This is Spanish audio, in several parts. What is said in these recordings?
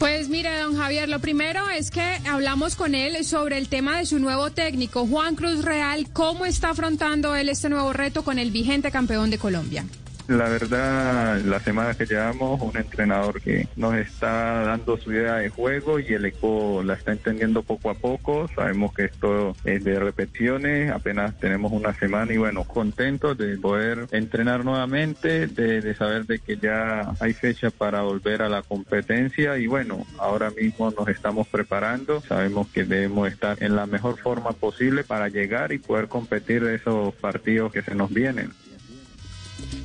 Pues mire, don Javier, lo primero es que hablamos con él sobre el tema de su nuevo técnico, Juan Cruz Real, cómo está afrontando él este nuevo reto con el vigente campeón de Colombia. La verdad, la semana que llevamos, un entrenador que nos está dando su idea de juego y el equipo la está entendiendo poco a poco. Sabemos que esto es de repeticiones, apenas tenemos una semana y bueno, contentos de poder entrenar nuevamente, de saber de que ya hay fecha para volver a la competencia y bueno, ahora mismo nos estamos preparando. Sabemos que debemos estar en la mejor forma posible para llegar y poder competir esos partidos que se nos vienen.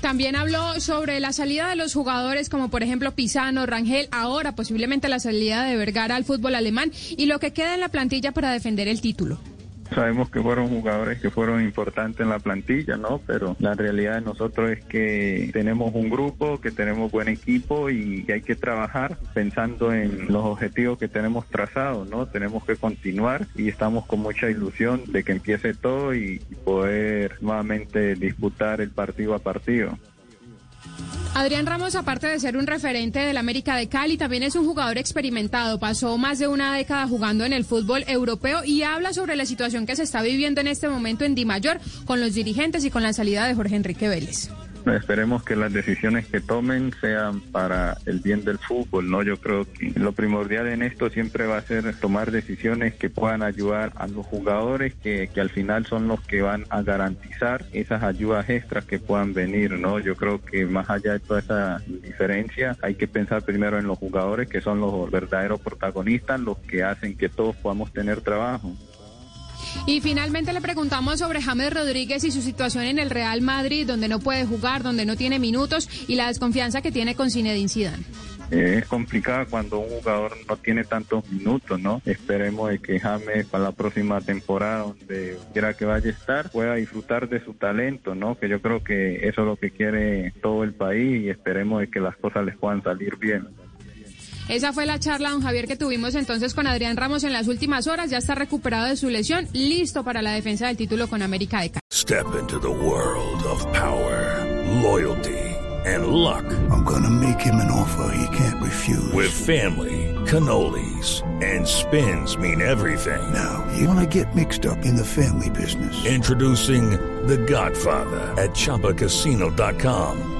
También habló sobre la salida de los jugadores como por ejemplo Pisano, Rangel, ahora posiblemente la salida de Vergara al fútbol alemán y lo que queda en la plantilla para defender el título. Sabemos que fueron jugadores que fueron importantes en la plantilla, ¿no? Pero la realidad de nosotros es que tenemos un grupo, que tenemos buen equipo y que hay que trabajar pensando en los objetivos que tenemos trazados, ¿no? Tenemos que continuar y estamos con mucha ilusión de que empiece todo y poder nuevamente disputar el partido a partido. Adrián Ramos, aparte de ser un referente del América de Cali, también es un jugador experimentado. Pasó más de una década jugando en el fútbol europeo y habla sobre la situación que se está viviendo en este momento en Di Mayor con los dirigentes y con la salida de Jorge Enrique Vélez. Esperemos que las decisiones que tomen sean para el bien del fútbol, ¿no? Yo creo que lo primordial en esto siempre va a ser tomar decisiones que puedan ayudar a los jugadores, que, que al final son los que van a garantizar esas ayudas extras que puedan venir, ¿no? Yo creo que más allá de toda esa diferencia, hay que pensar primero en los jugadores, que son los verdaderos protagonistas, los que hacen que todos podamos tener trabajo. Y finalmente le preguntamos sobre James Rodríguez y su situación en el Real Madrid, donde no puede jugar, donde no tiene minutos y la desconfianza que tiene con Zinedine Zidane. Es complicado cuando un jugador no tiene tantos minutos, ¿no? Esperemos de que James para la próxima temporada, donde quiera que vaya a estar, pueda disfrutar de su talento, ¿no? Que yo creo que eso es lo que quiere todo el país y esperemos de que las cosas les puedan salir bien. Esa fue la charla, don Javier, que tuvimos entonces con Adrián Ramos en las últimas horas. Ya está recuperado de su lesión, listo para la defensa del título con América de Cali. Step into the world of power, loyalty, and luck. I'm gonna make him an offer he can't refuse. With family, cannolis, and spins mean everything. Now, you wanna get mixed up in the family business. Introducing The Godfather at ChumbaCasino.com.